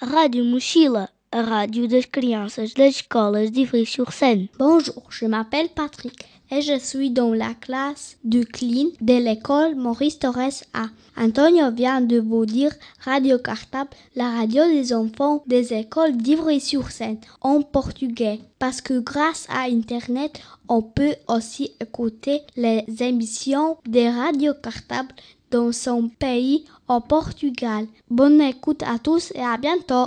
Rádio Mochila, a rádio das crianças das escolas de Ivry-sur-Seine. Bonjour, je m'appelle Patrick et je suis dans la classe du CLIN de l'école Maurice Torres A. Antonio vient de vous dire Radio Cartable, la radio des enfants des écoles d'Ivry-sur-Seine en portugais. Parce que grâce à Internet, on peut aussi écouter les émissions des radios cartables dans son pays au Portugal. Bonne écoute à tous et à bientôt.